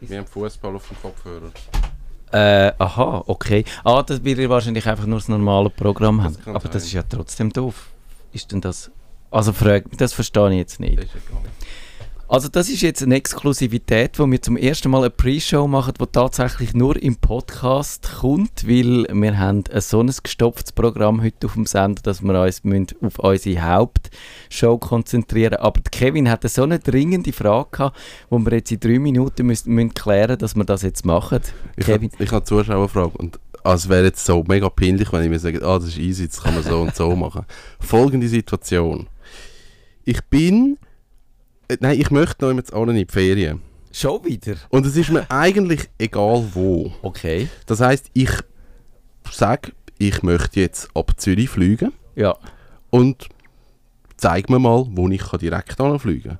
Wir haben Fußball auf dem Kopfhörer. Äh, aha, okay. Ah, das wird ihr wahrscheinlich einfach nur das normale Programm haben. kann Aber sein. das ist ja trotzdem doof. Ist denn das... Also frag, das verstehe ich jetzt nicht. Also das ist jetzt eine Exklusivität, wo wir zum ersten Mal eine Pre-Show machen, die tatsächlich nur im Podcast kommt, weil wir haben ein so ein gestopftes Programm heute auf dem Sender, dass wir uns müssen auf unsere Hauptshow konzentrieren Aber die Kevin hatte so eine dringende Frage gehabt, wo wir jetzt in drei Minuten müssen, müssen klären, dass wir das jetzt machen. Ich Kevin, habe ich hab eine Zuschauerfrage und ah, es wäre jetzt so mega peinlich, wenn ich mir sage, ah, das ist easy, das kann man so und so machen. Folgende Situation. Ich bin... äh, Nein, ich möchte noch jetzt alle in die Ferien. schon wieder? Und es ist mir eigentlich egal wo. Okay, Das heißt, ich sage, ich möchte jetzt ab Zürich fliegen ja. und zeig mir mal, wo ich direkt anfliegen kann.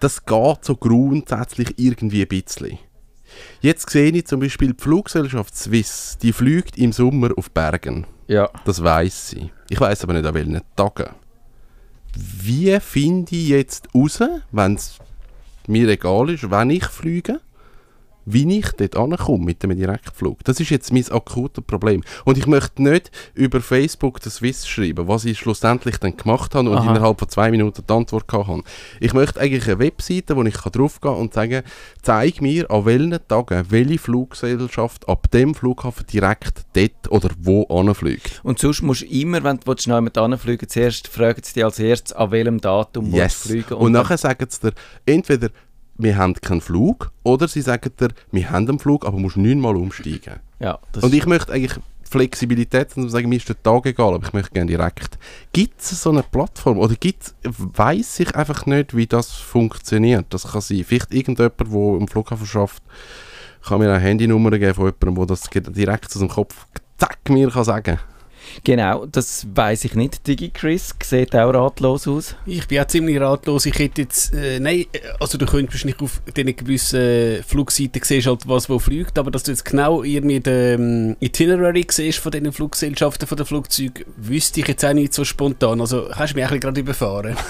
Das geht so grundsätzlich irgendwie ein bisschen. Jetzt sehe ich zum Beispiel die Fluggesellschaft Swiss, die fliegt im Sommer auf Bergen. Ja. Das weiß sie. Ich weiß aber nicht an welchen Tagen. Wie finde ich jetzt raus, wenn es mir egal ist, wenn ich fliege, wie ich dort ankomme mit dem Direktflug? Das ist jetzt mein akutes Problem. Und ich möchte nicht über Facebook der Swiss schreiben, was ich schlussendlich dann gemacht habe und Aha. innerhalb von zwei Minuten die Antwort habe. Ich möchte eigentlich eine Webseite, wo ich draufgehen kann und sagen, zeig mir an welchen Tagen welche Fluggesellschaft ab dem Flughafen direkt dort oder wo anfliegt. Und sonst musst du immer, wenn du noch jemand anfliegen zuerst fragen sie dich als erstes, an welchem Datum Yes. du fliegen Und, dann- nachher sagen sie dir, entweder wir haben keinen Flug oder sie sagen dir, wir haben einen Flug, aber du musst neunmal umsteigen. Ja, Und ich möchte eigentlich Flexibilität und sagen, mir ist der Tag egal, aber ich möchte gerne direkt. Gibt es so eine Plattform oder gibt's, weiss ich einfach nicht, wie das funktioniert? Das kann sein. Vielleicht irgendjemand, der am Flughafen schafft, kann mir eine Handynummer geben von jemandem, der das direkt aus dem Kopf zack mir kann sagen Genau, das weiß ich nicht. Digi Chris sieht auch ratlos aus. Ich bin auch ziemlich ratlos. Ich hätte jetzt, äh, nein, also du könntest wahrscheinlich auf diesen gewissen Flugseiten siehst halt was, wo fliegt, aber dass du jetzt genau irgendwie den ähm, Itinerary siehst von diesen Fluggesellschaften, von den Flugzeugen, wüsste ich jetzt auch nicht so spontan. Also hast du mich eigentlich gerade überfahren.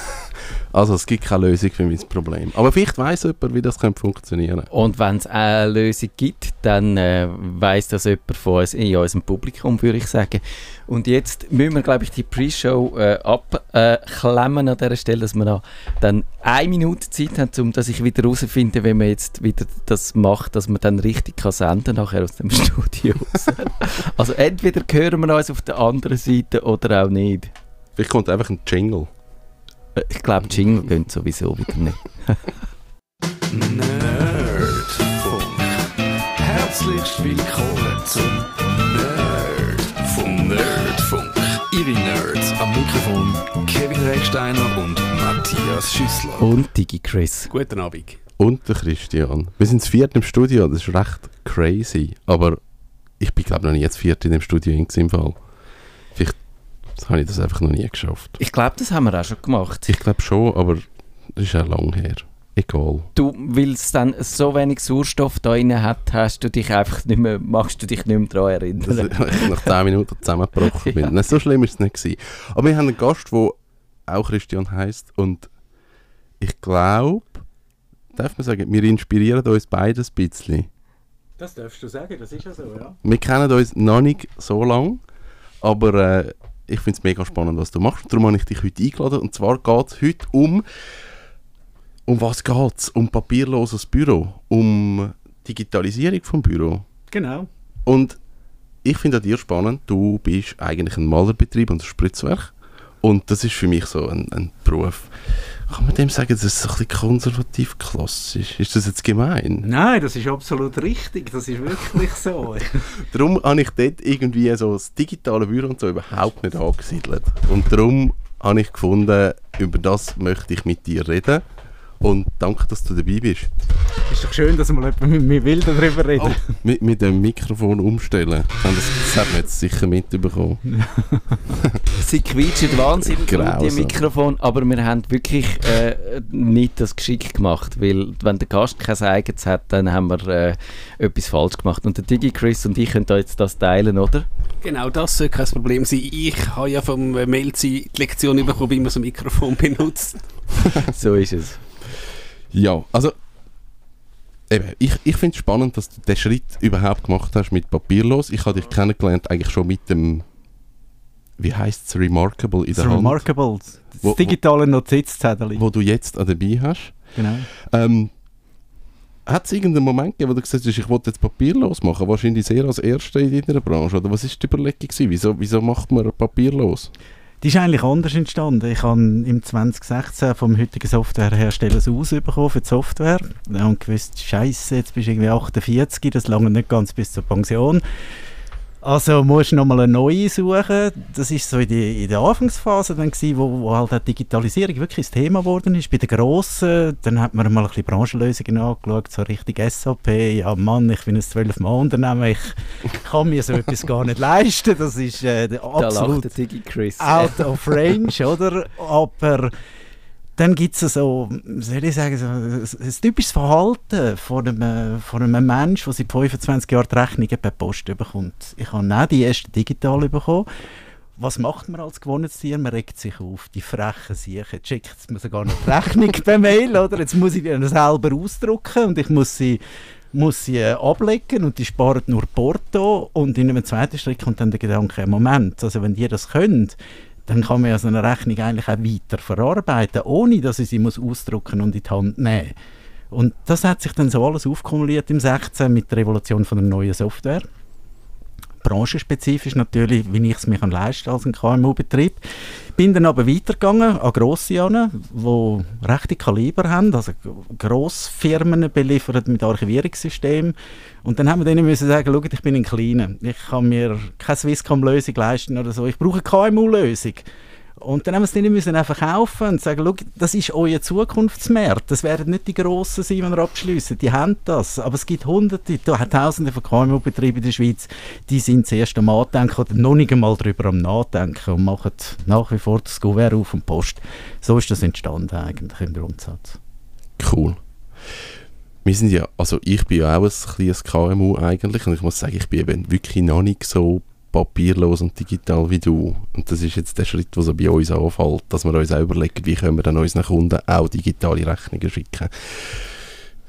Also es gibt keine Lösung für mein Problem. Aber vielleicht weiss jemand, wie das könnte funktionieren Und wenn es eine Lösung gibt, dann äh, weiß das jemand von uns in unserem Publikum, würde ich sagen. Und jetzt müssen wir, glaube ich, die Pre-Show äh, abklemmen an dieser Stelle, dass wir noch dann eine Minute Zeit haben, um dass ich wieder herausfinde, wenn man jetzt wieder das macht, dass man dann richtig kann senden nachher aus dem Studio also entweder hören wir uns auf der anderen Seite oder auch nicht. Vielleicht kommt einfach ein Jingle. Ich glaube, Jingle gehen sowieso wieder nicht. Nerdfunk. Herzlich willkommen zum Nerd vom Nerdfunk. Ihre Nerds am Mikrofon Kevin Recksteiner und Matthias Schüssler. Und Digi Chris. Guten Abend. Und der Christian. Wir sind das vierte im Studio, das ist recht crazy. Aber ich bin glaube noch nie das vierte in dem Studio in im Fall. Vielleicht habe ich das einfach noch nie geschafft. Ich glaube, das haben wir auch schon gemacht. Ich glaube schon, aber das ist ja lang her. Egal. Du, weil es dann so wenig Sauerstoff da drin hat, hast du dich einfach nicht mehr, magst du dich nicht mehr daran Dass erinnern. ich nach 10 Minuten zusammengebrochen bin. Nein, so schlimm ist es nicht gewesen. Aber wir haben einen Gast, der auch Christian heißt und ich glaube, darf man sagen, wir inspirieren uns beides ein bisschen. Das darfst du sagen, das ist ja so, ja. Wir kennen uns noch nicht so lange, aber äh, ich finde es mega spannend, was du machst. Darum habe ich dich heute eingeladen. Und zwar geht es heute um. Um was geht es? Um papierloses Büro. Um Digitalisierung vom Büro. Genau. Und ich finde an dir spannend, du bist eigentlich ein Malerbetrieb und ein Spritzwerk. Und das ist für mich so ein, ein Beruf. Kann man dem sagen, das ist ein bisschen konservativ klassisch? Ist das jetzt gemein? Nein, das ist absolut richtig. Das ist wirklich so. Darum habe ich dort irgendwie so das digitale Büro und so überhaupt nicht angesiedelt. Und darum habe ich gefunden, über das möchte ich mit dir reden. Und danke, dass du dabei bist. ist doch schön, dass mal jemand mit mir will darüber reden. Mit, mit dem Mikrofon umstellen. Das, das hat man jetzt sicher mitbekommen. Sie quietschen wahnsinnig gut, die Grausam. Mikrofon, aber wir haben wirklich äh, nicht das geschickt gemacht, weil wenn der Gast kein eigenes hat, dann haben wir äh, etwas falsch gemacht. Und der Digi Chris und ich können da jetzt das teilen, oder? Genau, das soll kein Problem sein. Ich habe ja vom Melzi die Lektion bekommen, wie man so ein Mikrofon benutzt. So ist es. Ja, also eben, ich, ich finde es spannend, dass du den Schritt überhaupt gemacht hast mit Papierlos. Ich habe dich kennengelernt eigentlich schon mit dem, wie heißt es, Remarkable in Das der Hand, Remarkable, das Wo- digitale Notizzettel. wo du jetzt auch dabei hast. Genau. Ähm, hat es irgendeinen Moment gegeben, wo du gesagt hast, ich wollte jetzt papierlos machen? Wahrscheinlich sehr als Erster in deiner Branche. Oder was war die Überlegung? Gewesen? Wieso, wieso macht man papierlos? Die ist eigentlich anders entstanden. Ich habe im 2016 vom heutigen Softwarehersteller das Aus bekommen für die Software. Und gewusst, Scheiße, jetzt bist du irgendwie 48, das lange nicht ganz bis zur Pension. Also musst du nochmal eine neue suchen. Das ist so in, die, in der Anfangsphase dann gewesen, wo, wo halt auch Digitalisierung wirklich das Thema geworden ist. Bei den Grossen, dann hat man mal ein bisschen Branchenlösungen angeschaut, so richtig SAP. Ja Mann, ich bin ein 12-Mann-Unternehmen, ich kann mir so etwas gar nicht leisten. Das ist äh, absolut out of range, oder? Aber dann gibt es so, soll ich sagen, so ein, typisches Verhalten von einem, von einem Menschen, der seit 25 Jahren die Rechnungen per Post bekommt. Ich habe auch die erste digital bekommen. Was macht man als gewohntes Tier? Man regt sich auf, die frechen Siechen. Jetzt schickt mir sogar noch die Rechnung per Mail, oder? Jetzt muss ich dann selber ausdrucken und ich muss sie muss sie äh, ablegen und die sparen nur Porto und in einem zweiten Schritt kommt dann der Gedanke, Moment, also wenn die das können, dann kann man ja so eine Rechnung eigentlich auch weiter verarbeiten, ohne dass ich sie muss ausdrucken und in die Hand nehmen Und das hat sich dann so alles aufkumuliert im 16 mit der Revolution von der neuen Software. Branchenspezifisch natürlich, wie ich es mir kann leisten als ein KMU-Betrieb. Bin dann aber weitergegangen an grosse an, die rechte Kaliber haben, also Grossfirmen beliefert mit Archivierungssystemen. Und dann haben wir denen müssen sagen, schaut, ich bin ein Kleiner, ich kann mir keine Swisscom-Lösung leisten oder so, ich brauche eine KMU-Lösung. Und dann haben wir denen müssen einfach kaufen und sagen, schau, das ist euer Zukunftsmarkt. Das werden nicht die Grossen sein, die wir abschliessen. Die haben das. Aber es gibt hunderte, tausende von KMU-Betrieben in der Schweiz, die sind zuerst am Andenken oder noch nicht einmal darüber am Nachdenken und machen nach wie vor das Gouverne auf und Post. So ist das entstanden eigentlich im Grundsatz. Cool. Wir sind ja, also ich bin ja auch ein kleines KMU eigentlich und ich muss sagen, ich bin eben wirklich noch nicht so papierlos und digital wie du. Und das ist jetzt der Schritt, der so bei uns anfällt, dass wir uns auch überlegen, wie können wir dann unseren Kunden auch digitale Rechnungen schicken.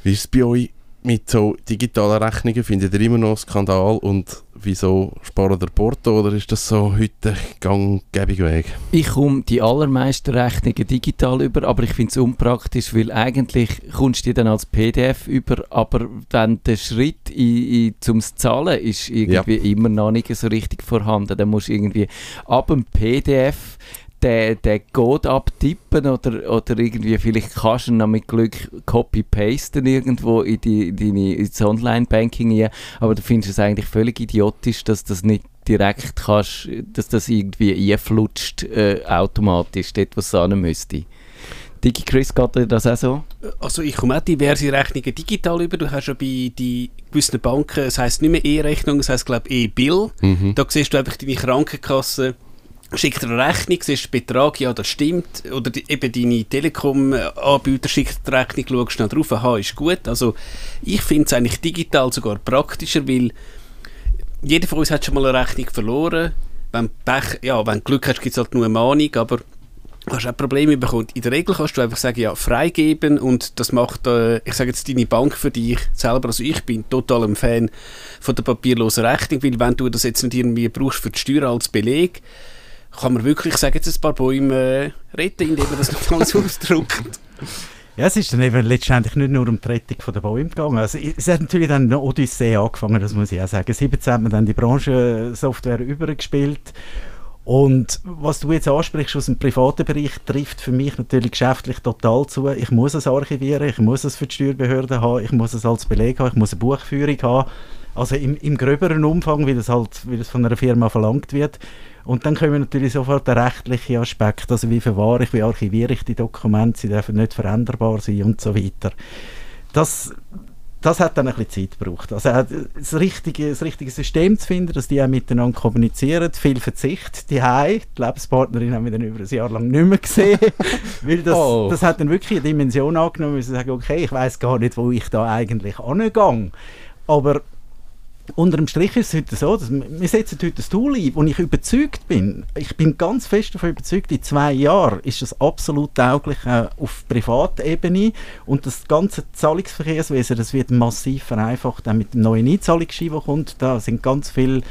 Wie ist es bei euch mit so digitalen Rechnungen? Findet ihr immer noch Skandal und wieso sparen der Porto oder ist das so heute gang Weg? Ich komme die allermeisten Rechnungen digital über, aber ich finde es unpraktisch, weil eigentlich kommst du die dann als PDF über, aber dann der Schritt in, in, zum Zahlen ist irgendwie immer noch nicht so richtig vorhanden. Dann musst du irgendwie ab dem PDF den, den Code abtippen oder, oder irgendwie vielleicht kannst du ihn noch mit Glück copy-pasten irgendwo in, die, in deine, ins Online-Banking rein, aber du findest es eigentlich völlig idiotisch, dass das nicht direkt kannst, dass das irgendwie einflutscht äh, automatisch, dort was es sein müsste. Digi Chris, geht dir das auch so? Also ich komme auch diverse Rechnungen digital über. Du hast ja bei die gewissen Banken, es heisst nicht mehr E-Rechnung, es heisst glaube ich E-Bill. Mhm. Da siehst du einfach deine Krankenkasse, schickt dir eine Rechnung, siehst den Betrag, ja das stimmt. Oder die, eben deine Telekom-Anbieter schickt die Rechnung, schaust schnell drauf, aha, ist gut. Also ich finde es eigentlich digital sogar praktischer, weil jeder von uns hat schon mal eine Rechnung verloren. Wenn, Pech, ja, wenn du Glück hast, gibt es halt nur eine Mahnung, aber hast auch Probleme bekommen. In der Regel kannst du einfach sagen, ja, freigeben und das macht, äh, ich sage jetzt, deine Bank für dich selber. Also ich bin total ein Fan von der papierlosen Rechnung, weil wenn du das jetzt nicht irgendwie brauchst für die Steuer als Beleg, kann man wirklich, ich jetzt, ein paar Bäume äh, retten, indem man das nicht alles ausdruckt. Ja, es ist dann eben letztendlich nicht nur um die Rettung der Bäume gegangen. Also, es hat natürlich dann eine Odyssee angefangen, das muss ich auch sagen. 17 hat man dann die Branchensoftware übergespielt. Und was du jetzt ansprichst aus dem privaten Bereich, trifft für mich natürlich geschäftlich total zu. Ich muss es archivieren, ich muss es für die Steuerbehörde haben, ich muss es als Beleg haben, ich muss eine Buchführung haben. Also im, im gröberen Umfang, wie das halt wie das von einer Firma verlangt wird. Und dann kommen natürlich sofort der rechtliche Aspekt, also wie verwahre ich, wie archiviere ich die Dokumente, sie dürfen nicht veränderbar sein und so weiter. Das, das hat dann ein bisschen Zeit gebraucht. Also das richtige, das richtige System zu finden, dass die auch miteinander kommunizieren, viel Verzicht, die Hause, die Lebenspartnerin haben wir dann über ein Jahr lang nicht mehr gesehen, weil das, Oh. das hat dann wirklich eine Dimension angenommen, müssen sagen, okay, ich weiß gar nicht, wo ich da eigentlich angehe. Aber Unter dem Strich ist es heute so, dass wir setzen heute ein Tool ein, wo ich überzeugt bin, ich bin ganz fest davon überzeugt, in zwei Jahren ist es absolut tauglich äh, auf Privatebene. Und das ganze Zahlungsverkehrswesen, das wird massiv vereinfacht, auch mit dem neuen Einzahlungsschein, der kommt, da sind ganz viele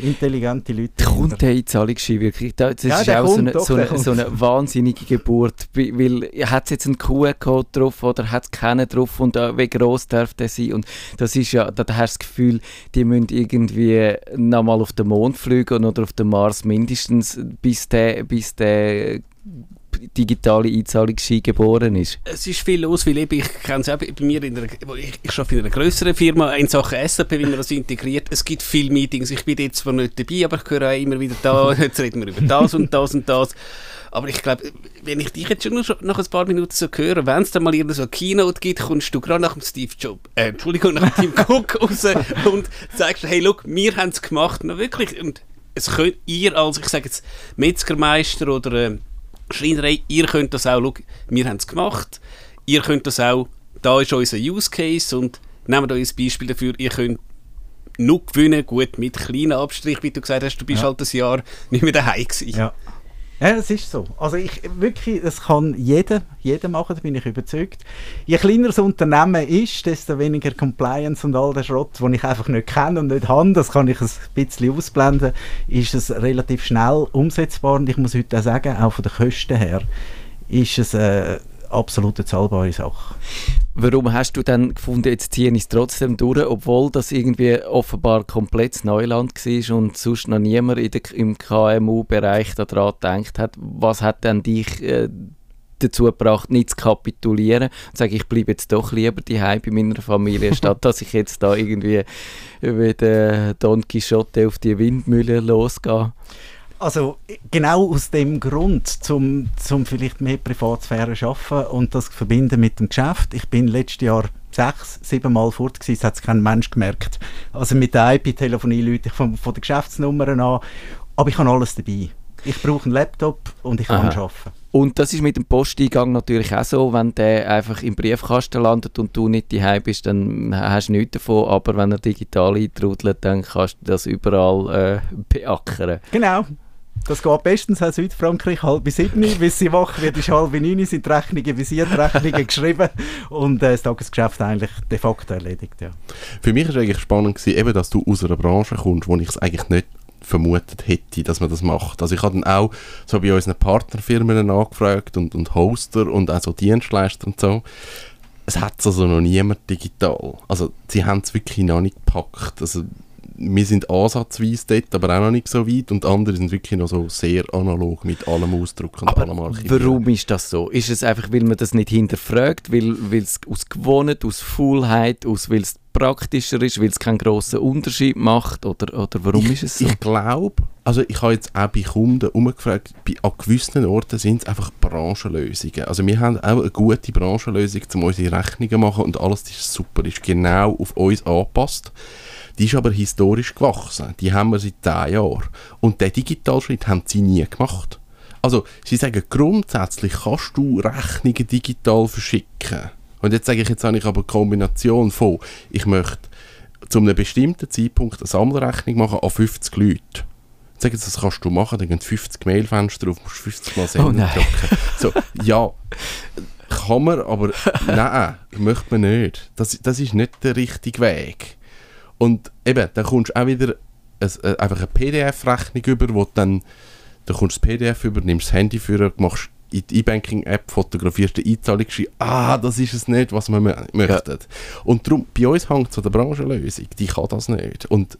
intelligente Leute Kommt der Einzahlungsschein wirklich? Da- Das Ja, ist auch so kommt, eine, doch, so, eine, so eine wahnsinnige Geburt. Weil hat es jetzt einen QR-Code drauf oder hat es keinen drauf und äh, wie gross darf der sein? Und das ist ja, da, da hast du das Gefühl, die müssen irgendwie nochmal auf den Mond fliegen oder auf den Mars mindestens, bis der, bis der digitale Einzahlungsschein geboren ist. Es ist viel los, weil eben, ich kenne es auch bei mir, in einer, ich, ich arbeite in einer grösseren Firma, in Sachen SAP, wie man das integriert. Es gibt viele Meetings, ich bin jetzt zwar nicht dabei, aber ich höre auch immer wieder da, jetzt reden wir über das und das und das. Aber ich glaube, wenn ich dich jetzt schon nach ein paar Minuten so höre, wenn es dann mal irgendeine so eine Keynote gibt, kommst du gerade nach dem Steve Jobs, äh, Entschuldigung, nach dem Tim Cook raus und sagst, hey, look, wir haben es gemacht, na wirklich, und es könnt ihr als, ich sage jetzt, Metzgermeister oder äh, Schreinerei, ihr könnt das auch, schau, wir haben es gemacht, ihr könnt das auch, da ist unser Use Case und nehmt euch ein Beispiel dafür, ihr könnt nur gewinnen, gut, mit kleinen Abstrich, wie du gesagt hast, du bist Ja. halt ein Jahr nicht mehr daheim gewesen. Ja. Ja, das ist so. Also ich wirklich, das kann jeder, jeder machen, da bin ich überzeugt. Je kleiner das Unternehmen ist, desto weniger Compliance und all der Schrott, den ich einfach nicht kenne und nicht habe, das kann ich ein bisschen ausblenden, ist es relativ schnell umsetzbar und ich muss heute auch sagen, auch von den Kosten her, ist es eine absolut eine zahlbare Sache. Warum hast du dann gefunden, jetzt ziehe ich es trotzdem durch, obwohl das irgendwie offenbar komplett Neuland war und sonst noch niemand in der, im KMU-Bereich daran gedacht hat? Was hat denn dich äh, dazu gebracht, nicht zu kapitulieren und zu sagen, ich bleibe jetzt doch lieber daheim bei meiner Familie, statt dass ich jetzt da irgendwie wie der Don Quixote auf die Windmühle losgehe? Also genau aus dem Grund, zum, zum vielleicht mehr Privatsphäre schaffen und das verbinden mit dem Geschäft. Ich bin letztes Jahr sechs, sieben Mal fort gewesen, es hat kein Mensch gemerkt. Also mit der IP-Telefonie lüte ich von, von den Geschäftsnummern an, aber ich habe alles dabei. Ich brauche einen Laptop und ich kann Aha. arbeiten. Und das ist mit dem Posteingang natürlich auch so, wenn der einfach im Briefkasten landet und du nicht daheim bist, dann hast du nichts davon, aber wenn er digital eintrudelt, dann kannst du das überall äh, beackern. Genau. Das geht bestens auch Südfrankreich, halb sieben, bis sie wach wird, ist halb neun, sind Rechnungen visiert, Rechnungen geschrieben und äh, das Tagesgeschäft eigentlich de facto erledigt. Ja. Für mich war eigentlich spannend, gewesen, eben, dass du aus einer Branche kommst, wo ich es eigentlich nicht vermutet hätte, dass man das macht. Also ich habe dann auch so bei unseren Partnerfirmen angefragt und, und Hoster und auch so Dienstleister und so. Es hat also noch niemand digital. Also sie haben es wirklich noch nicht gepackt. Also wir sind ansatzweise dort, aber auch noch nicht so weit und andere sind wirklich noch so sehr analog mit allem Ausdruck und Aber allem Archivieren. warum ist das so? Ist es einfach, weil man das nicht hinterfragt, weil weil es aus Gewohnheit, aus Faulheit, aus, weil es praktischer ist, weil es keinen grossen Unterschied macht oder, oder warum ich, ist es so? Ich glaube, also ich habe jetzt auch bei Kunden umgefragt, bei, an gewissen Orten sind es einfach Branchenlösungen. Also wir haben auch eine gute Branchenlösung, um unsere Rechnungen zu machen und alles ist super, ist genau auf uns angepasst. Die ist aber historisch gewachsen. Die haben wir seit 10 Jahren. Und den Digitalschritt haben sie nie gemacht. Also, sie sagen, grundsätzlich kannst du Rechnungen digital verschicken. Und jetzt sage ich, jetzt habe ich aber eine Kombination von, ich möchte zu einem bestimmten Zeitpunkt eine Sammelrechnung machen an 50 Leute. Sag jetzt, das kannst du machen, dann gehen 50 Mailfenster drauf, musst 50 Mal senden Oh nein. So, ja, kann man, aber nein, möchte man nicht. Das, das ist nicht der richtige Weg. Und eben, dann kommst du auch wieder ein, äh, einfach eine PDF-Rechnung über, wo dann, dann kommst du das PDF über, nimmst das Handy für, machst in die E-Banking-App, fotografierst den Einzahlungsschein, ah, das ist es nicht, was wir mö- möchten. Und darum, bei uns hängt es an der Branchenlösung, die kann das nicht. Und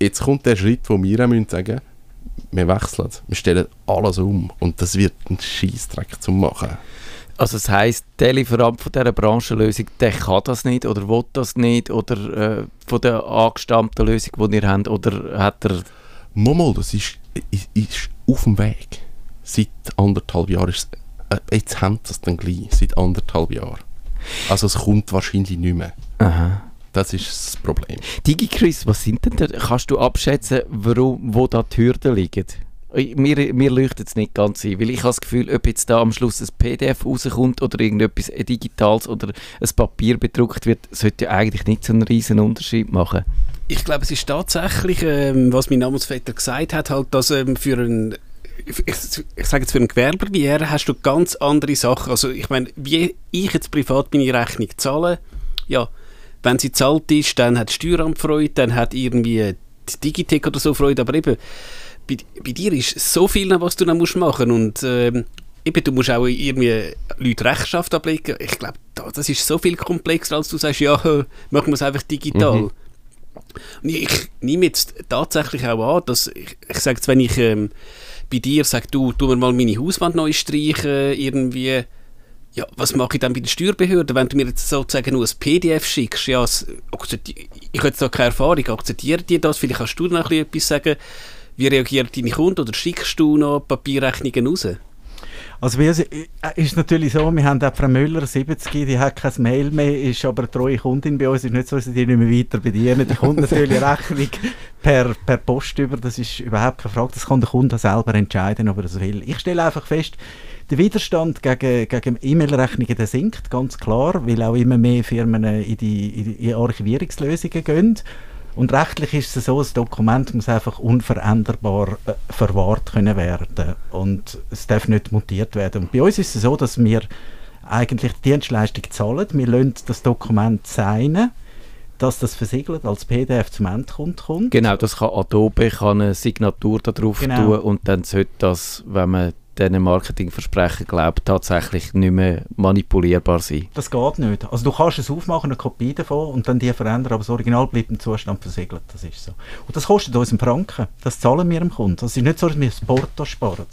jetzt kommt der Schritt, wo wir auch müssen sagen wir wechseln, wir stellen alles um und das wird ein Scheissdreck zum machen. Also das heisst, der Lieferant von dieser Branchenlösung, der kann das nicht oder will das nicht oder äh, von der angestammten Lösung, die ihr habt, oder hat er... Momal, das ist, ist, ist auf dem Weg. Seit anderthalb Jahren ist es, äh, jetzt haben sie es dann gleich, seit anderthalb Jahren. Also es kommt wahrscheinlich nicht mehr. Aha. Das ist das Problem. DigiChris, was sind denn da, kannst du abschätzen, warum, wo da die Hürden liegen? Mir, mir leuchtet es nicht ganz ein, weil ich habe das Gefühl, ob jetzt da am Schluss ein PDF rauskommt oder irgendetwas Digitales oder ein Papier bedruckt wird, sollte ja eigentlich nicht so einen riesen Unterschied machen. ich glaube, es ist tatsächlich, ähm, was mein Namensvetter gesagt hat, halt, dass ähm, für einen ich, ich sage jetzt für einen Gewerber wie er, hast du ganz andere Sachen. Also ich meine, wie ich jetzt privat meine Rechnung zahle, ja, wenn sie zahlt ist, dann hat das Steueramt Freude, dann hat irgendwie die Digitec oder so Freude, aber eben, bei, bei dir ist so viel, was du dann musst machen und ähm, eben, du musst auch irgendwie Leute Rechenschaft ablegen. Ich glaube, das ist so viel komplexer, als du sagst, ja, machen wir es einfach digital. Mhm. Ich nehme jetzt tatsächlich auch an, dass ich, ich sage jetzt, wenn ich ähm, bei dir sage, du, tu mir mal meine Hauswand neu streichen, irgendwie, ja, was mache ich dann bei der Steuerbehörde, wenn du mir jetzt sozusagen nur ein PDF schickst? Ja, es, ich habe jetzt da keine Erfahrung, akzeptiere die das? Vielleicht kannst du noch etwas sagen, wie reagieren deine Kunden oder schickst du noch Papierrechnungen raus? Also uns äh, ist natürlich so, wir haben auch Frau Müller, 70, die hat kein Mail mehr, ist aber eine treue Kundin bei uns. Ist nicht so, dass sie die nicht mehr weiter bedienen. Die kommt natürlich Rechnung per, per Post über, das ist überhaupt keine Frage. Das kann der Kunde selber entscheiden, ob er das will. Ich stelle einfach fest, der Widerstand gegen, gegen E-Mail-Rechnungen sinkt, ganz klar, weil auch immer mehr Firmen in die, in die Archivierungslösungen gehen. Und rechtlich ist es so, das Dokument muss einfach unveränderbar äh, verwahrt können werden und es darf nicht mutiert werden. Und bei uns ist es so, dass wir eigentlich die Dienstleistung zahlen. Wir lassen das Dokument signen, dass das versiegelt als PDF zum Endkunden kommt. Genau, das kann Adobe kann eine Signatur darauf genau. tun und dann sollte das, wenn man diesen Marketingversprechen glaubt, tatsächlich nicht mehr manipulierbar sein. Das geht nicht. Also du kannst es aufmachen, eine Kopie davon und dann die verändern, aber das Original bleibt im Zustand versiegelt. Das ist so. Und das kostet uns einen Franken. Das zahlen wir dem Kunden. Das ist nicht so, dass wir das Porto sparen.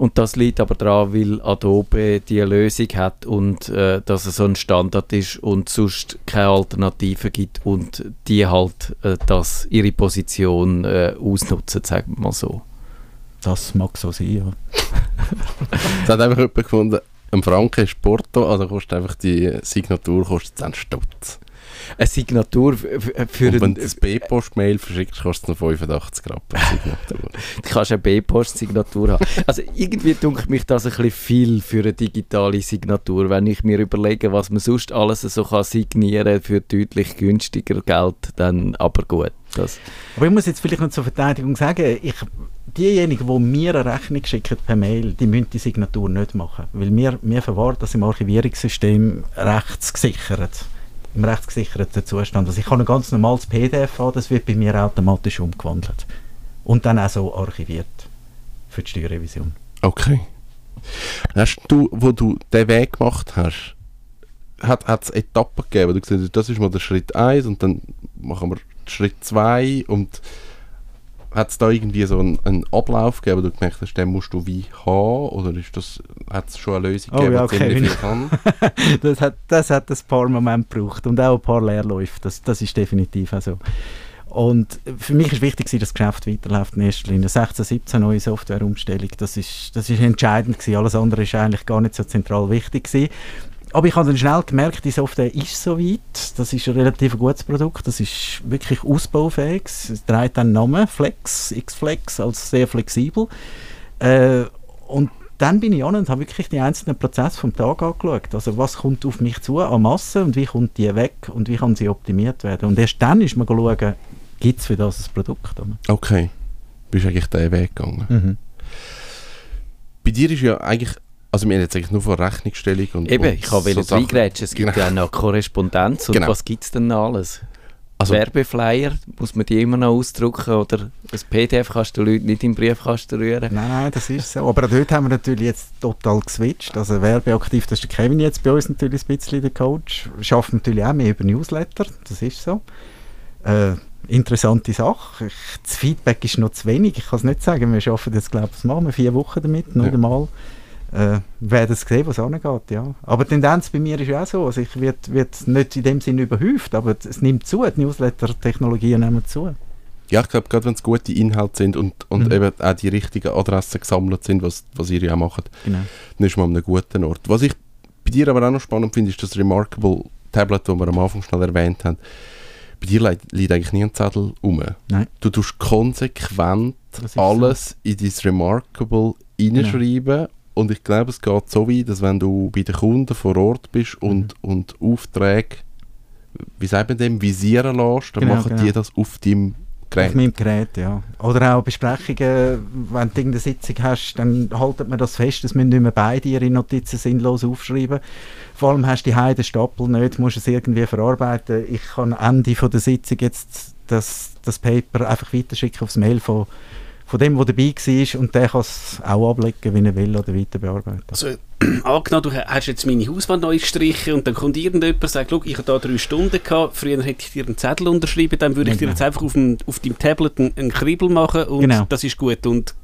Und das liegt aber daran, weil Adobe die Lösung hat und äh, dass es so ein Standard ist und sonst keine Alternative gibt und die halt äh, das ihre Position äh, ausnutzen, sagen wir mal so. Das mag so sein, ja. es hat einfach jemand gefunden, ein Franken ist Porto, also kostet einfach die Signatur kostet 10 Stutz. Eine Signatur für Und wenn du ein B-Post-Mail verschickst, kostet es noch 85 Grad per Signatur. du kannst eine B-Post-Signatur haben. Also irgendwie dunkelt mich das ein bisschen viel für eine digitale Signatur, wenn ich mir überlege, was man sonst alles so kann signieren für deutlich günstiger Geld, dann aber gut. Das. Aber ich muss jetzt vielleicht noch zur Verteidigung sagen, ich diejenigen, die mir eine Rechnung schicken per Mail, die müssen die Signatur nicht machen. Weil wir, wir verwahren das im Archivierungssystem rechtsgesichert. Im rechtsgesicherten Zustand. Also ich kann ein ganz normales PDF haben, das wird bei mir automatisch umgewandelt. Und dann auch so archiviert für die Steuerrevision. Okay. Hast du, wo du den Weg gemacht hast, hat es Etappen gegeben, du gesagt hast, das ist mal der Schritt 1 und dann machen wir Schritt 2 und hat es da irgendwie so einen, einen, Ablauf gegeben, wo du gemerkt hast, den musst du wie haben? Oder ist das, hat es schon eine Lösung oh, gegeben, ja, okay. die viel kann? das, hat, das hat ein paar Momente gebraucht und auch ein paar Leerläufe. Das, das ist definitiv auch so. Und für mich ist wichtig, dass das Geschäft weiterläuft in erster Linie. 16, 17 neue Softwareumstellung, das ist, das ist entscheidend gewesen. Alles andere ist eigentlich gar nicht so zentral wichtig gewesen. Aber ich habe dann schnell gemerkt, die Software ist so weit. Das ist ein relativ gutes Produkt. Das ist wirklich ausbaufähig. Es trägt einen Namen, Flex, X-Flex, also sehr flexibel. Äh, und dann bin ich an und habe wirklich die einzelnen Prozesse vom Tag angeschaut. Also was kommt auf mich zu an Masse und wie kommt die weg und wie kann sie optimiert werden. Und erst dann ist man schauen, gibt es für das ein Produkt. Okay, bist eigentlich diesen Weg gegangen. Mhm. Bei dir ist ja eigentlich also wir haben jetzt eigentlich nur von Rechnungsstellung und Eben, und ich habe so reingrätschen. Es gibt genau. ja noch Korrespondenz und genau. was gibt es denn alles? Also, Werbeflyer, muss man die immer noch ausdrucken oder das PDF kannst du Leute nicht im Briefkasten rühren? Nein, nein, das ist so. Aber dort haben wir natürlich jetzt total geswitcht. Also werbeaktiv, das ist der Kevin jetzt bei uns natürlich ein bisschen der Coach. Schafft natürlich auch mehr über Newsletter, das ist so. Äh, interessante Sache. Ich, das Feedback ist noch zu wenig, ich kann es nicht sagen. Wir arbeiten jetzt, glaube ich, mal vier Wochen damit, noch ja. einmal äh, werden sehen, was angeht. Ja. Aber die Tendenz bei mir ist ja auch so. Also ich werde werd nicht in dem Sinne überhäuft, aber es nimmt zu. Die Newsletter-Technologien nehmen zu. Ja, ich glaube, gerade wenn es gute Inhalte sind und, und mhm. eben auch die richtigen Adressen gesammelt sind, was, was ihr ja macht, genau. dann ist man an einem guten Ort. Was ich bei dir aber auch noch spannend finde, ist das Remarkable Tablet, das wir am Anfang schnell erwähnt haben. Bei dir liegt, liegt eigentlich nie ein Zettel rum. Nein. Du tust konsequent alles so. in dein Remarkable reinschreiben genau. Und ich glaube, es geht so weit, dass wenn du bei den Kunden vor Ort bist und, mhm. und Aufträge wie sagt man dem, visieren lässt, dann Genau, machen genau. die das auf deinem Auf Gerät. meinem Gerät, ja. Oder auch Besprechungen, wenn du irgendeine Sitzung hast, dann haltet man das fest, dass müssen nicht mehr beide ihre Notizen sinnlos aufschreiben. Vor allem hast du die Heide Stapel nicht, musst es irgendwie verarbeiten. Ich kann am Ende von der Sitzung jetzt das, das Paper einfach weiterschicken aufs Mail von, von dem, der dabei war und der kann es auch ablegen, wie er will oder weiter bearbeiten. Also, angenommen, du hast jetzt meine Hauswand neu gestrichen und dann kommt irgendjemand und sagt, «Schau, ich habe da drei Stunden gehabt, früher hätte ich dir einen Zettel unterschrieben, dann würde ich dir Genau. jetzt einfach auf, dem, auf deinem Tablet einen, einen Kribbel machen und Genau. das ist gut. Und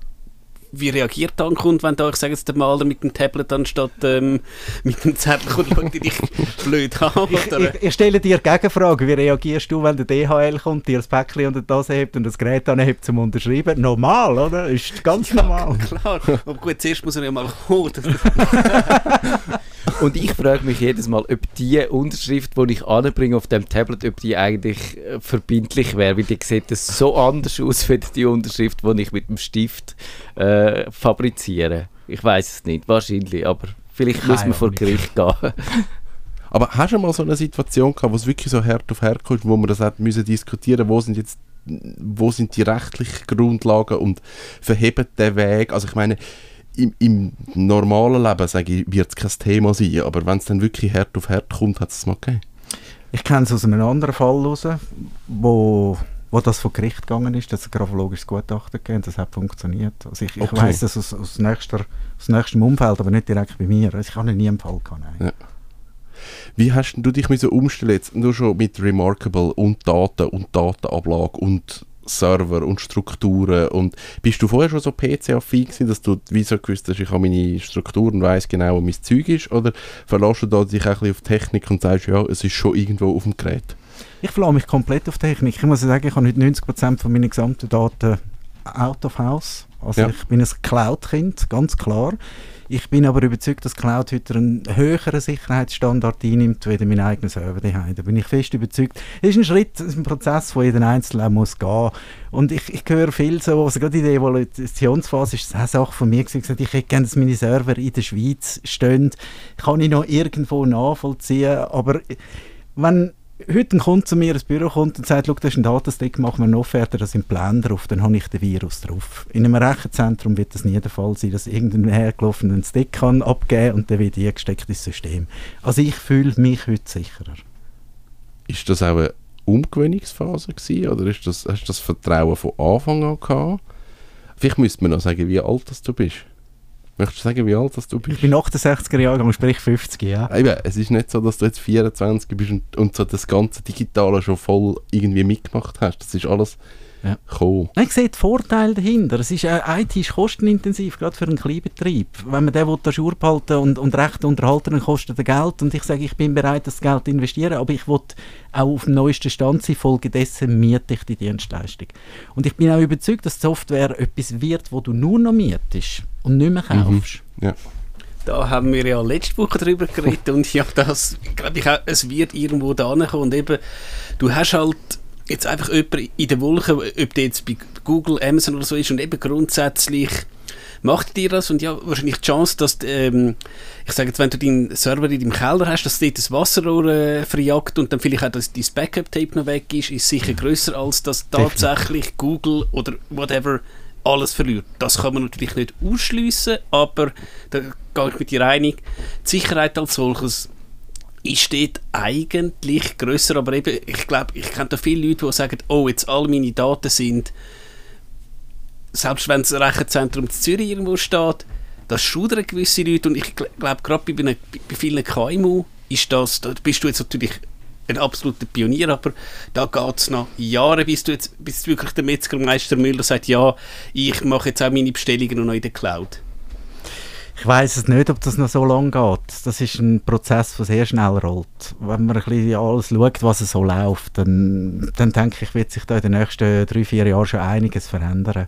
wie reagiert dann der Kunde, wenn da, ich sage jetzt, der Maler mit dem Tablet anstatt ähm, mit dem Zettel kommt, schaut dich blöd an? Ich, Oder? ich, ich stelle dir Gegenfrage, wie reagierst du, wenn der DHL kommt, dir das Päckchen unter die Nase hebt und das Gerät anhebt zum Unterschreiben? Normal, oder? Ist ganz normal. Klar, aber gut, zuerst muss er ja mal kommen. Und ich frage mich jedes Mal, ob die Unterschrift, die ich anbringe auf dem Tablet, ob die eigentlich äh, verbindlich wäre, weil die sieht das so anders aus, wie die Unterschrift, die ich mit dem Stift äh, fabriziere. Ich weiß es nicht, wahrscheinlich, aber vielleicht Keine muss man vor. Gericht gehen. Aber hast du mal so eine Situation gehabt, wo es wirklich so hart auf hart kommt, wo man das hat müssen diskutieren, wo sind jetzt wo sind die rechtlichen Grundlagen und verheben den Weg? Also ich meine, im, im normalen Leben, sage ich, wird es kein Thema sein, aber wenn es dann wirklich hart auf hart kommt, hat es mal gegeben. Ich kenne es aus einem anderen Fall raus, wo, wo das vor Gericht gegangen ist, dass ein grafologisches Gutachten gegeben das hat funktioniert. Also ich, ich Okay. weiss das aus, aus, nächster, aus nächstem Umfeld, aber nicht direkt bei mir. Also ich habe nie einen Fall gehabt. Ja. Wie hast du dich müssen umstellen jetzt nur schon mit Remarkable und Daten und Datenablage und Server und Strukturen und bist du vorher schon so PC-affin gewesen, dass du wie so gewusst hast, ich habe meine Strukturen, weiß genau, wo mein Zeug ist oder verlässt du da dich auch ein bisschen auf Technik und sagst, ja, es ist schon irgendwo auf dem Gerät? Ich verlasse mich komplett auf Technik. Ich muss sagen, ich habe heute 90% von meinen gesamten Daten out of house. Also Ja. ich bin ein Cloud-Kind, ganz klar. Ich bin aber überzeugt, dass Cloud heute einen höheren Sicherheitsstandard einnimmt, wie mein eigener Server daheim. Da bin ich fest überzeugt. Es ist ein Schritt, es ist ein Prozess, wo jeder Einzelne muss gehen. Und ich, ich höre viel so, also gerade in der Evaluationsphase ist es auch Sache von mir gesagt, ich hätte gerne, dass meine Server in der Schweiz stehen. Kann ich noch irgendwo nachvollziehen, aber wenn heute ein Kunde zu mir ins Büro kommt und sagt, «Schau, das ist ein Datenstick, machen wir eine Offerte, da sind Pläne drauf, dann habe ich den Virus drauf. In einem Rechenzentrum wird das nie der Fall sein, dass irgendein hergelaufenen Stick kann abgeben und dann wird eingesteckt ins System. Also ich fühle mich heute sicherer. Ist das auch eine Umgewöhnungsphase gewesen, oder ist das, hast du das Vertrauen von Anfang an gehabt? Vielleicht müsste man noch sagen, wie alt das du bist. Möchtest du sagen, wie alt das du Ich bist? bin 68er Jahrgang, sprich 50, ja. Eben, es ist nicht so, dass du jetzt 24 bist und, und so das ganze Digitale schon voll irgendwie mitgemacht hast. Das ist alles Ja. ich sehe die Vorteile dahinter. Es ist, äh, IT ist kostenintensiv, gerade für einen Kleinbetrieb. Wenn man den Schur behalten und, und recht unterhalten, dann kostet er Geld. Und ich sage, ich bin bereit, das Geld zu investieren, aber ich will auch auf dem neuesten Stand sein. Folgedessen miete ich die Dienstleistung. Und ich bin auch überzeugt, dass die Software etwas wird, wo du nur noch mietest und nicht mehr kaufst. Da haben wir ja letzte Woche drüber geredet und ja, das glaube ich auch, es wird irgendwo da kommen und eben, du hast halt jetzt einfach jemanden in der Wolke, ob der jetzt bei Google, Amazon oder so ist und eben grundsätzlich macht dir das und ja, wahrscheinlich die Chance, dass, ähm, ich sage jetzt, wenn du deinen Server in deinem Keller hast, dass dort das Wasserrohr äh, verjagt und dann vielleicht auch dass dein Backup-Tape noch weg ist, ist sicher größer als dass tatsächlich Google oder whatever alles verliert. Das kann man natürlich nicht ausschliessen, aber da gehe ich mit dir einig, die Sicherheit als solches ist dort eigentlich grösser, aber eben, ich glaube, ich kenne da viele Leute, die sagen, oh, jetzt all meine Daten sind, selbst wenn das Rechenzentrum Zürich irgendwo steht, das schudern gewisse Leute und ich gl- glaube, gerade bei, bei, bei vielen KMU ist das, da bist du jetzt natürlich ein absoluter Pionier, aber da geht es noch Jahre, bis du jetzt, bis wirklich der Metzgermeister Müller sagt, ja, ich mache jetzt auch meine Bestellungen noch in der Cloud. Ich weiß es nicht, ob das noch so lange geht. Das ist ein Prozess, der sehr schnell rollt. Wenn man ein bisschen alles schaut, was so läuft, dann, dann denke ich, wird sich da in den nächsten drei, vier Jahren schon einiges verändern.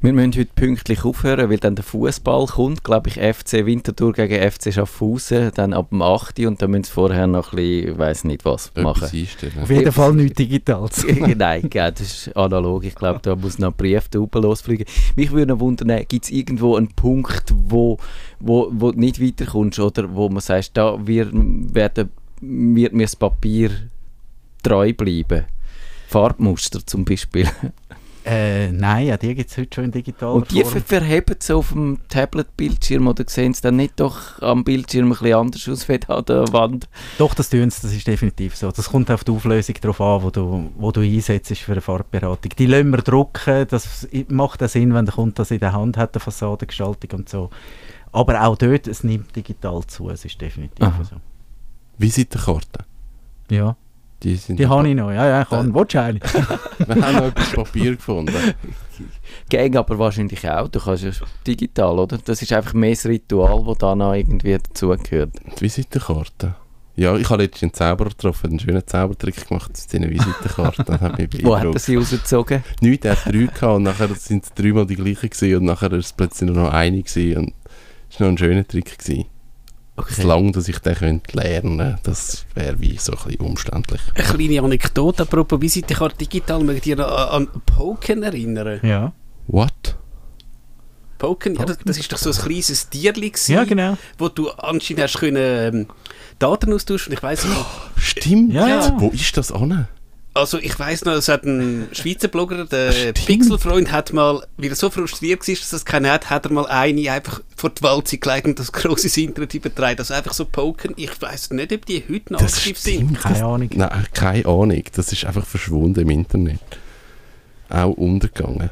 Wir müssen heute pünktlich aufhören, weil dann der Fußball kommt, glaube ich, FC Winterthur gegen FC Schaffhausen, dann ab dem 8. und dann müssen sie vorher noch ein bisschen, ich weiss nicht was, machen. Auf jeden Fall nichts Digitales. Nein, gell, das ist analog. Ich glaube, da muss noch ein Brief da oben losfliegen. Mich würde noch wundern, gibt es irgendwo einen Punkt, wo, wo, wo du nicht weiterkommst oder wo man sagt, da wir werden wird mir das Papier treu bleiben? Farbmuster zum Beispiel. Äh, nein, ja, die gibt es heute schon in digitaler Und die Form. ver verheben sie auf dem Tablet-Bildschirm oder sehen sie dann nicht doch am Bildschirm ein bisschen anders aus wie an der Wand? Doch, das tun sie, das ist definitiv so. Das kommt auf die Auflösung drauf an, wo du, wo du einsetzt für eine Farbberatung. Die lassen wir drucken, das macht auch Sinn, wenn der Kunde das in der Hand hat, eine Fassadengestaltung und so. Aber auch dort, es nimmt digital zu, es ist definitiv Aha. so. Visitenkarten. Ja, Die, sind die habe ich noch. Ja, ja, ich habe. Willst du eine? Wir haben noch etwas Papier gefunden. Gang aber wahrscheinlich auch. Du kannst ja digital, oder? Das ist einfach mehr das Ritual, das da noch irgendwie dazugehört. Die Visitenkarte. Ja, ich habe letztens einen Zauberer getroffen, einen schönen Zaubertrick gemacht mit seinen Visitenkarten. Hat Wo hat er sie rausgezogen? Nichts, er hat drei gehabt und nachher sind es dreimal die gleichen gewesen und nachher ist es plötzlich nur noch eine gewesen und es war noch ein schöner Trick gewesen. Okay. Solange, dass ich den könnte lernen das wäre wie so ein bisschen umständlich. Eine kleine Anekdote apropos Visitenkarte digital. Mögt ihr an, an Poken erinnern? Ja. What? Poken, ja, das, das ist doch so ein kleines Tierli gewesen, Ja, genau. wo du anscheinend hast können, ähm, Daten austauschen. Ich weiß nicht. Stimmt! Ja, ja. Wo ist das an? Also ich weiß noch, es hat ein Schweizer Blogger, der. Pixelfreund, hat mal, weil er so frustriert war, dass er es keine hat, hat er mal eine einfach vor die Walze gelegt und das große Internet übertragen. Also einfach so Poken. Ich weiß nicht, ob die heute noch Das aktiv sind. stimmt. Keine das, Ahnung. Nein, keine Ahnung. Das ist einfach verschwunden im Internet. Auch untergegangen.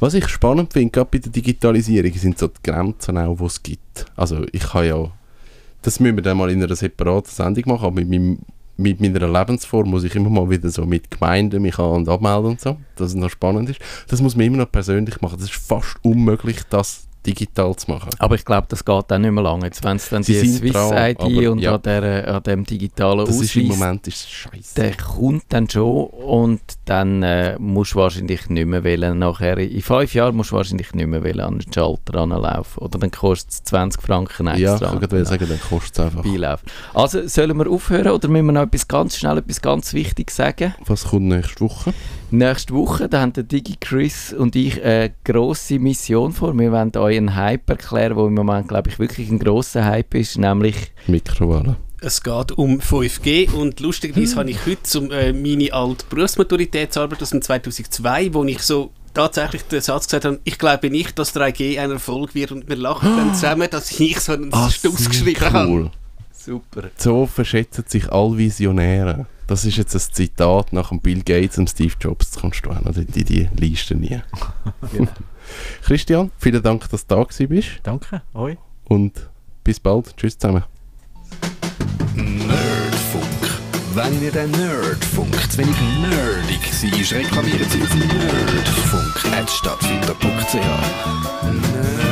Was ich spannend finde, gerade bei der Digitalisierung, sind so die Grenzen auch, die es gibt. Also ich habe ja, das müssen wir dann mal in einer separaten Sendung machen, aber mit, meinem, mit meiner Lebensform muss ich immer mal wieder so mit Gemeinden mich an- und abmelden und so, dass es noch spannend ist. Das muss man immer noch persönlich machen. Das ist fast unmöglich, das digital zu machen. Aber ich glaube, das geht dann nicht mehr lange. Jetzt, wenn es dann Sie die sind Swiss dran, ID aber und ja. an, der, an dem digitalen Das ist im Ausweis, Moment ist scheiße. der kommt dann schon und dann äh, musst du wahrscheinlich nicht mehr wählen. Nachher, in fünf Jahren musst du wahrscheinlich nicht mehr wählen an den Schalter anlaufen. Oder dann kostet es 20 Franken extra. Ja, ich kann gerade sagen, dann kostet es einfach. Beilaufen. Also sollen wir aufhören oder müssen wir noch etwas ganz schnell, etwas ganz Wichtiges sagen? Was kommt nächste Woche? Nächste Woche, da haben der Digi Chris und ich eine grosse Mission vor. Wir wollen euch einen Hype erklären, der im Moment, glaube ich, wirklich ein grosser Hype ist, nämlich Mikrowelle. Es geht um 5G und lustigerweise habe ich heute zum, äh, meine alte Berufsmaturitätsarbeit aus dem 2002, wo ich so tatsächlich den Satz gesagt habe, ich glaube nicht, dass 3G ein Erfolg wird und wir lachen dann zusammen, dass ich so einen Stuss geschrieben habe. Ah, cool. super. So verschätzen sich alle Visionäre. Das ist jetzt ein Zitat nach dem Bill Gates und Steve Jobs. Das kommst du auch noch in die Liste nie. Christian, vielen Dank, dass du da bist. Danke, euch. Und bis bald. Tschüss zusammen. Nerdfunk. Wenn ihr den Nerdfunk zu wenig nerdig seid, reklamiert sie auf nerdfunk.stadtfinder.ch. Nerd